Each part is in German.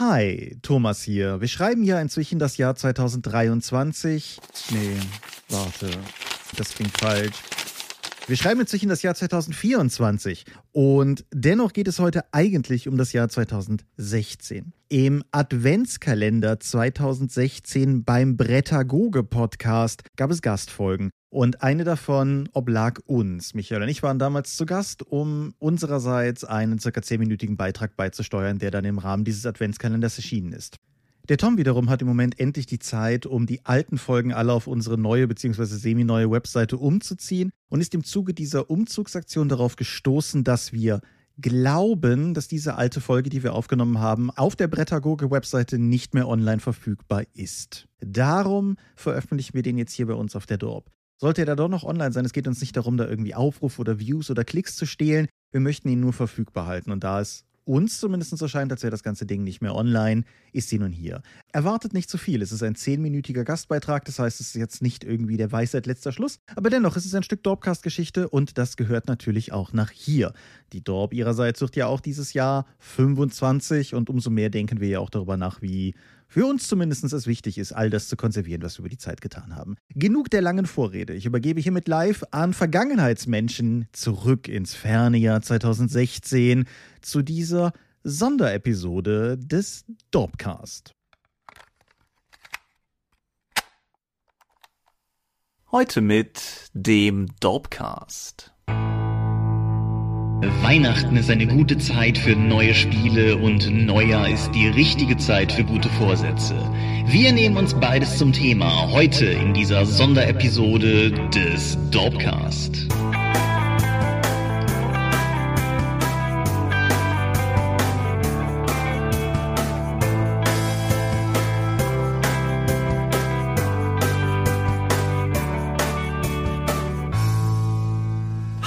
Hi, Thomas hier. Wir schreiben ja inzwischen das Jahr 2023. Nee, warte, das klingt falsch. Wir schreiben inzwischen das Jahr 2024 und dennoch geht es heute eigentlich um das Jahr 2016. Im Adventskalender 2016 beim Brettagoge Podcast gab es Gastfolgen und eine davon oblag uns. Michael und ich waren damals zu Gast, um unsererseits einen circa 10-minütigen Beitrag beizusteuern, der dann im Rahmen dieses Adventskalenders erschienen ist. Der Tom wiederum hat im Moment endlich die Zeit, um die alten Folgen alle auf unsere neue bzw. semi-neue Webseite umzuziehen und ist im Zuge dieser Umzugsaktion darauf gestoßen, dass wir glauben, dass diese alte Folge, die wir aufgenommen haben, auf der Brettagoge-Webseite nicht mehr online verfügbar ist. Darum veröffentlichen wir den jetzt hier bei uns auf der Dorp. Sollte er da doch noch online sein, es geht uns nicht darum, da irgendwie Aufrufe oder Views oder Klicks zu stehlen. Wir möchten ihn nur verfügbar halten und da es uns zumindest so scheint, als wäre das ganze Ding nicht mehr online, ist sie nun hier. Erwartet nicht zu viel. Es ist ein zehnminütiger Gastbeitrag, das heißt, es ist jetzt nicht irgendwie der Weisheit letzter Schluss, aber dennoch ist es ein Stück Dorpcast-Geschichte und das gehört natürlich auch nach hier. Die Dorp ihrerseits wird ja auch dieses Jahr 25 und umso mehr denken wir ja auch darüber nach, wie für uns zumindest es wichtig ist, all das zu konservieren, was wir über die Zeit getan haben. Genug der langen Vorrede. Ich übergebe hiermit live an Vergangenheitsmenschen zurück ins ferne Jahr 2016 zu dieser Sonderepisode des Dorpcast. Heute mit dem Dorpcast. Weihnachten ist eine gute Zeit für neue Spiele und Neujahr ist die richtige Zeit für gute Vorsätze. Wir nehmen uns beides zum Thema heute in dieser Sonderepisode des Dorpcast.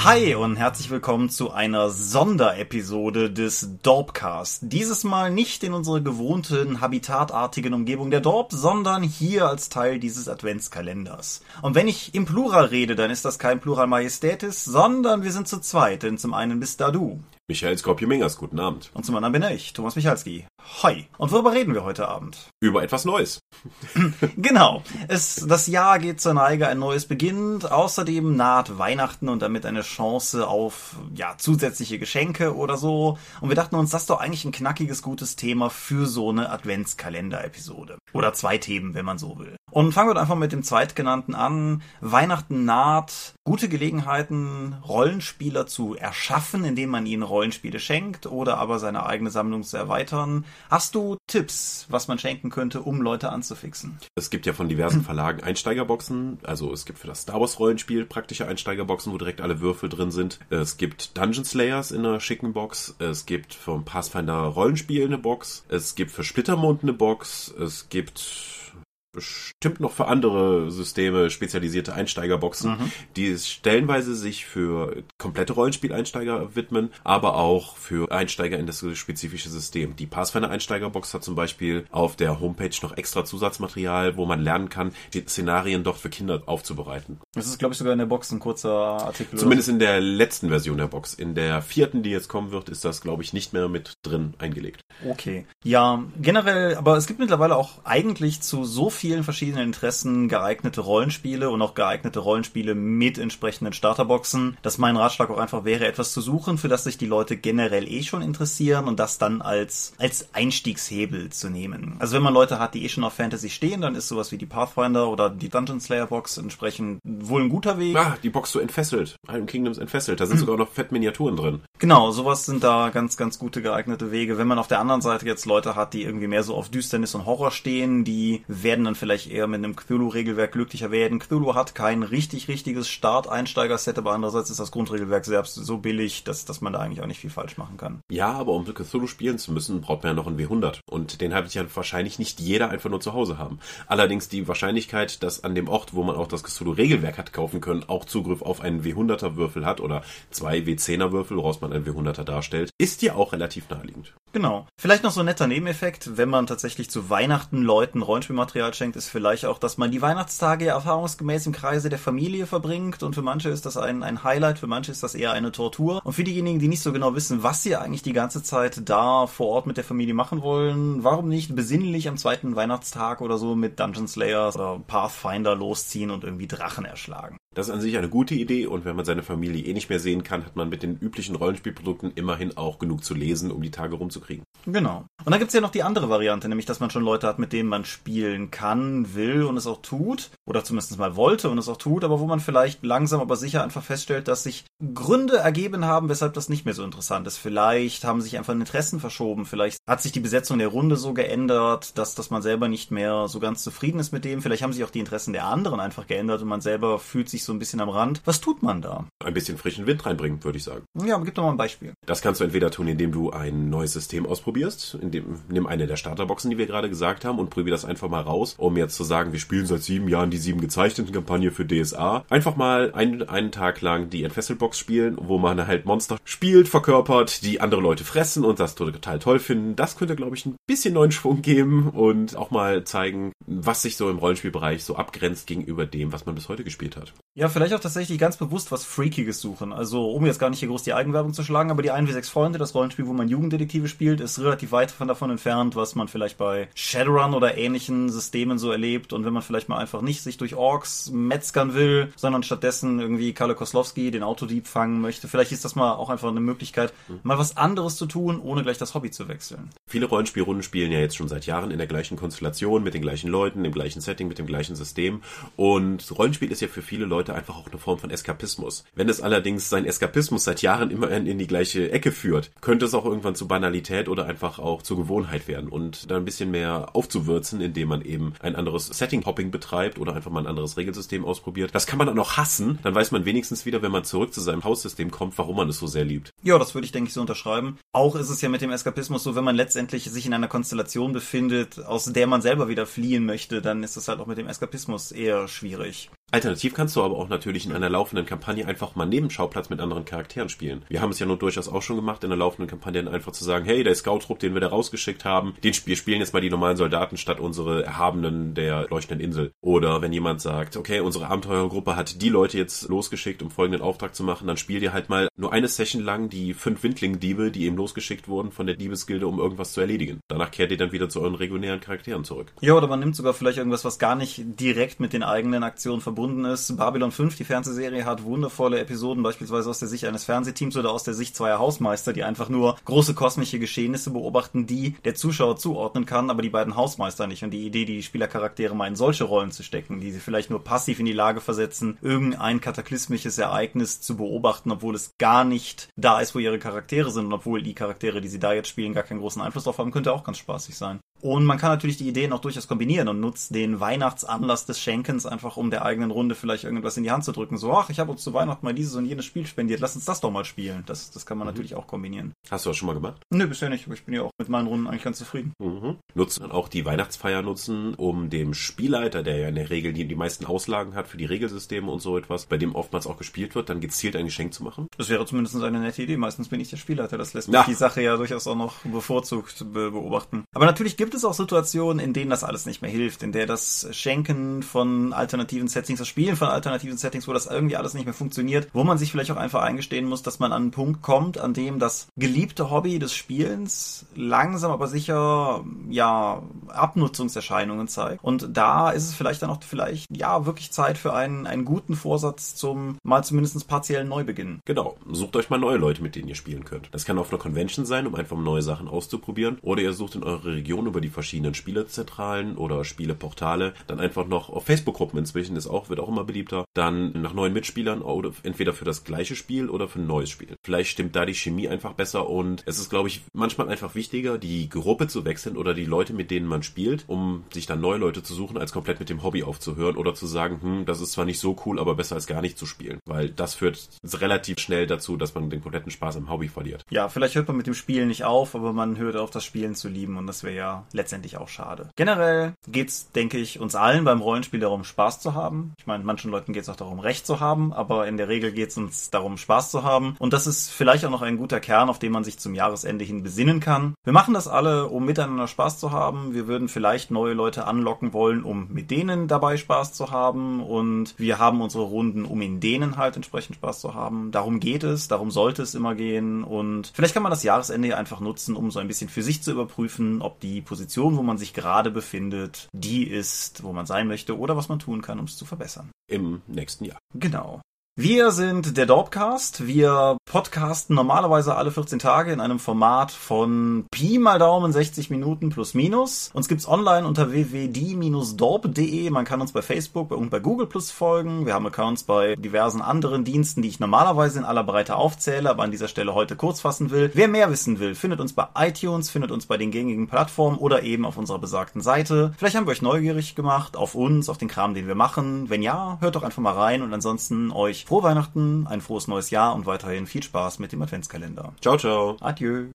Hi und herzlich willkommen zu einer Sonderepisode des Dorpcast. Dieses Mal nicht in unserer gewohnten habitatartigen Umgebung der Dorp, sondern hier als Teil dieses Adventskalenders. Und wenn ich im Plural rede, dann ist das kein Plural Majestätis, sondern wir sind zu zweit, denn zum einen bist da du. Michael Skorpio-Mingers, guten Abend. Und zum anderen bin ich, Thomas Michalski. Hi. Und worüber reden wir heute Abend? Über etwas Neues. genau. Es, das Jahr geht zur Neige, ein neues beginnt. Außerdem naht Weihnachten und damit eine Chance auf, ja, zusätzliche Geschenke oder so. Und wir dachten uns, das ist doch eigentlich ein knackiges, gutes Thema für so eine Adventskalender-Episode. Oder zwei Themen, wenn man so will. Und fangen wir einfach mit dem zweitgenannten an. Weihnachten naht. Gute Gelegenheiten, Rollenspieler zu erschaffen, indem man ihnen Rollenspiele schenkt oder aber seine eigene Sammlung zu erweitern. Hast du Tipps, was man schenken könnte, um Leute anzufixen? Es gibt ja von diversen Verlagen Einsteigerboxen. Also es gibt für das Star Wars Rollenspiel praktische Einsteigerboxen, wo direkt alle Würfel drin sind. Es gibt Dungeon Slayers in einer schicken Box. Es gibt vom Pathfinder Rollenspiel eine Box. Es gibt für Splittermond eine Box. Es gibt bestimmt noch für andere Systeme spezialisierte Einsteigerboxen, mhm. die stellenweise sich für komplette Rollenspieleinsteiger widmen, aber auch für Einsteiger in das spezifische System. Die Pathfinder Einsteigerbox hat zum Beispiel auf der Homepage noch extra Zusatzmaterial, wo man lernen kann, die Szenarien dort für Kinder aufzubereiten. Das ist, glaube ich, sogar in der Box ein kurzer Artikel. Zumindest in der letzten Version der Box. In der vierten, die jetzt kommen wird, ist das, glaube ich, nicht mehr mit drin eingelegt. Okay. Ja, generell, aber es gibt mittlerweile auch eigentlich zu so viel vielen verschiedenen Interessen geeignete Rollenspiele und auch geeignete Rollenspiele mit entsprechenden Starterboxen, dass mein Ratschlag auch einfach wäre, etwas zu suchen, für das sich die Leute generell eh schon interessieren und das dann als, als Einstiegshebel zu nehmen. Also wenn man Leute hat, die eh schon auf Fantasy stehen, dann ist sowas wie die Pathfinder oder die Dungeon Slayer Box entsprechend wohl ein guter Weg. Ah, die Box so entfesselt. Iron Kingdoms entfesselt. Da sind sogar noch fett Miniaturen drin. Genau, sowas sind da ganz, ganz gute geeignete Wege. Wenn man auf der anderen Seite jetzt Leute hat, die irgendwie mehr so auf Düsternis und Horror stehen, die werden dann dann vielleicht eher mit einem Cthulhu-Regelwerk glücklicher werden. Cthulhu hat kein richtig, richtiges Start-Einsteiger-Set, aber andererseits ist das Grundregelwerk selbst so billig, dass, dass man da eigentlich auch nicht viel falsch machen kann. Ja, aber um Cthulhu spielen zu müssen, braucht man ja noch einen W100. Und den habe ich ja wahrscheinlich nicht jeder einfach nur zu Hause haben. Allerdings die Wahrscheinlichkeit, dass an dem Ort, wo man auch das Cthulhu-Regelwerk hat kaufen können, auch Zugriff auf einen W100er-Würfel hat oder zwei W10er-Würfel, woraus man einen W100er darstellt, ist ja auch relativ naheliegend. Genau. Vielleicht noch so ein netter Nebeneffekt, wenn man tatsächlich zu Weihnachten Leuten Rollenspielmaterial schenkt, ist vielleicht auch, dass man die Weihnachtstage erfahrungsgemäß im Kreise der Familie verbringt und für manche ist das ein, ein Highlight, für manche ist das eher eine Tortur. Und für diejenigen, die nicht so genau wissen, was sie eigentlich die ganze Zeit da vor Ort mit der Familie machen wollen, warum nicht besinnlich am zweiten Weihnachtstag oder so mit Dungeon Slayers oder Pathfinder losziehen und irgendwie Drachen erschlagen. Das ist an sich eine gute Idee und wenn man seine Familie eh nicht mehr sehen kann, hat man mit den üblichen Rollenspielprodukten immerhin auch genug zu lesen, um die Tage rumzukriegen. Genau. Und dann gibt's ja noch die andere Variante, nämlich dass man schon Leute hat, mit denen man spielen kann, will und es auch tut, oder zumindest mal wollte und es auch tut, aber wo man vielleicht langsam aber sicher einfach feststellt, dass sich Gründe ergeben haben, weshalb das nicht mehr so interessant ist. Vielleicht haben sich einfach Interessen verschoben, vielleicht hat sich die Besetzung der Runde so geändert, dass, dass man selber nicht mehr so ganz zufrieden ist mit dem, vielleicht haben sich auch die Interessen der anderen einfach geändert und man selber fühlt sich so ein bisschen am Rand. Was tut man da? Ein bisschen frischen Wind reinbringen, würde ich sagen. Ja, aber gib doch mal ein Beispiel. Das kannst du entweder tun, indem du ein neues System ausprobierst, indem, nimm eine der Starterboxen, die wir gerade gesagt haben, und probier das einfach mal raus, um jetzt zu sagen, wir spielen seit sieben Jahren die sieben gezeichneten Kampagne für DSA. Einfach mal einen, einen Tag lang die Entfesselbox spielen, wo man halt Monster spielt, verkörpert, die andere Leute fressen und das total toll finden. Das könnte, glaube ich, ein bisschen neuen Schwung geben und auch mal zeigen, was sich so im Rollenspielbereich so abgrenzt gegenüber dem, was man bis heute gespielt hat. Ja, vielleicht auch tatsächlich ganz bewusst was Freakiges suchen. Also, um jetzt gar nicht hier groß die Eigenwerbung zu schlagen, aber die 1 wie 6 Freunde, das Rollenspiel, wo man Jugenddetektive spielt, ist relativ weit von davon entfernt, was man vielleicht bei Shadowrun oder ähnlichen Systemen so erlebt. Und wenn man vielleicht mal einfach nicht sich durch Orks metzgern will, sondern stattdessen irgendwie Kalle Koslowski, den Autodieb, fangen möchte, vielleicht ist das mal auch einfach eine Möglichkeit, mal was anderes zu tun, ohne gleich das Hobby zu wechseln. Viele Rollenspielrunden spielen ja jetzt schon seit Jahren in der gleichen Konstellation, mit den gleichen Leuten, im gleichen Setting, mit dem gleichen System. Und Rollenspiel ist ja für viele Leute einfach auch eine Form von Eskapismus. Wenn es allerdings sein Eskapismus seit Jahren immer in die gleiche Ecke führt, könnte es auch irgendwann zu Banalität oder einfach auch zur Gewohnheit werden und dann ein bisschen mehr aufzuwürzen, indem man eben ein anderes Setting-Hopping betreibt oder einfach mal ein anderes Regelsystem ausprobiert. Das kann man dann auch hassen, dann weiß man wenigstens wieder, wenn man zurück zu seinem Haussystem kommt, warum man es so sehr liebt. Ja, das würde ich, denke ich, so unterschreiben. Auch ist es ja mit dem Eskapismus so, wenn man letztendlich sich in einer Konstellation befindet, aus der man selber wieder fliehen möchte, dann ist es halt auch mit dem Eskapismus eher schwierig. Alternativ kannst du aber auch natürlich in einer laufenden Kampagne einfach mal Nebenschauplatz mit anderen Charakteren spielen. Wir haben es ja nur durchaus auch schon gemacht, in einer laufenden Kampagne einfach zu sagen, hey, der Scout-Trupp, den wir da rausgeschickt haben, den wir spielen jetzt mal die normalen Soldaten statt unsere Erhabenen der leuchtenden Insel. Oder wenn jemand sagt, okay, unsere Abenteurergruppe hat die Leute jetzt losgeschickt, um folgenden Auftrag zu machen, dann spiel dir halt mal nur eine Session lang die fünf Windling-Diebe, die eben losgeschickt wurden von der Diebesgilde, um irgendwas zu erledigen. Danach kehrt ihr dann wieder zu euren regulären Charakteren zurück. Ja, oder man nimmt sogar vielleicht irgendwas, was gar nicht direkt mit den eigenen Aktionen verbunden ist. Babylon 5, die Fernsehserie, hat wundervolle Episoden, beispielsweise aus der Sicht eines Fernsehteams oder aus der Sicht zweier Hausmeister, die einfach nur große kosmische Geschehnisse beobachten, die der Zuschauer zuordnen kann, aber die beiden Hausmeister nicht. Und die Idee, die Spielercharaktere mal in solche Rollen zu stecken, die sie vielleicht nur passiv in die Lage versetzen, irgendein kataklysmisches Ereignis zu beobachten, obwohl es gar nicht da ist, wo ihre Charaktere sind und obwohl die Charaktere, die sie da jetzt spielen, gar keinen großen Einfluss drauf haben, könnte auch ganz spaßig sein. Und man kann natürlich die Ideen auch durchaus kombinieren und nutzt den Weihnachtsanlass des Schenkens einfach, um der eigenen Runde vielleicht irgendwas in die Hand zu drücken. So, ach, ich habe uns zu Weihnachten mal dieses und jenes Spiel spendiert, lass uns das doch mal spielen. Das, das kann man mhm. natürlich auch kombinieren. Hast du das schon mal gemacht? Nö, bisher nicht, aber ich bin ja auch mit meinen Runden eigentlich ganz zufrieden. Mhm. Nutzen auch die Weihnachtsfeier nutzen, um dem Spielleiter, der ja in der Regel die, die meisten Auslagen hat für die Regelsysteme und so etwas, bei dem oftmals auch gespielt wird, dann gezielt ein Geschenk zu machen? Das wäre zumindest eine nette Idee. Meistens bin ich der Spielleiter. Das lässt mich ja. die Sache ja durchaus auch noch bevorzugt beobachten. Aber natürlich gibt es auch Situationen, in denen das alles nicht mehr hilft, in der das Schenken von alternativen Settings, das Spielen von alternativen Settings, wo das irgendwie alles nicht mehr funktioniert, wo man sich vielleicht auch einfach eingestehen muss, dass man an einen Punkt kommt, an dem das geliebte Hobby des Spielens langsam aber sicher, ja, Abnutzungserscheinungen zeigt. Und da ist es vielleicht dann auch vielleicht, ja, wirklich Zeit für einen, einen guten Vorsatz zum mal zumindest partiellen Neubeginn. Genau. Sucht euch mal neue Leute, mit denen ihr spielen könnt. Das kann auf einer Convention sein, um einfach neue Sachen auszuprobieren. Oder ihr sucht in eurer Region über die verschiedenen Spielezentralen oder Spieleportale dann einfach noch auf Facebook-Gruppen inzwischen ist auch, wird auch immer beliebter, dann nach neuen Mitspielern oder entweder für das gleiche Spiel oder für ein neues Spiel. Vielleicht stimmt da die Chemie einfach besser und es ist, glaube ich, manchmal einfach wichtiger, die Gruppe zu wechseln oder die Leute, mit denen man spielt, um sich dann neue Leute zu suchen, als komplett mit dem Hobby aufzuhören oder zu sagen, hm, das ist zwar nicht so cool, aber besser als gar nicht zu spielen. Weil das führt relativ schnell dazu, dass man den kompletten Spaß am Hobby verliert. Ja, vielleicht hört man mit dem Spielen nicht auf, aber man hört auf, das Spielen zu lieben und das wäre ja letztendlich auch schade. Generell geht's, denke ich, uns allen beim Rollenspiel darum, Spaß zu haben. Ich meine, manchen Leuten geht's auch darum, Recht zu haben, aber in der Regel geht's uns darum, Spaß zu haben. Und das ist vielleicht auch noch ein guter Kern, auf den man sich zum Jahresende hin besinnen kann. Wir machen das alle, um miteinander Spaß zu haben. Wir würden vielleicht neue Leute anlocken wollen, um mit denen dabei Spaß zu haben. Und wir haben unsere Runden, um in denen halt entsprechend Spaß zu haben. Darum geht es, darum sollte es immer gehen. Und vielleicht kann man das Jahresende einfach nutzen, um so ein bisschen für sich zu überprüfen, ob die Position, wo man sich gerade befindet, die ist, wo man sein möchte oder was man tun kann, um es zu verbessern. Im nächsten Jahr. Genau. Wir sind der Dorpcast. Wir podcasten normalerweise alle 14 Tage in einem Format von Pi mal Daumen 60 Minuten plus minus. Uns gibt's online unter www.die-dorp.de. Man kann uns bei Facebook und bei Google Plus folgen. Wir haben Accounts bei diversen anderen Diensten, die ich normalerweise in aller Breite aufzähle, aber an dieser Stelle heute kurz fassen will. Wer mehr wissen will, findet uns bei iTunes, findet uns bei den gängigen Plattformen oder eben auf unserer besagten Seite. Vielleicht haben wir euch neugierig gemacht auf uns, auf den Kram, den wir machen. Wenn ja, hört doch einfach mal rein und ansonsten frohe Weihnachten, ein frohes neues Jahr und weiterhin viel Spaß mit dem Adventskalender. Ciao, ciao. Adieu.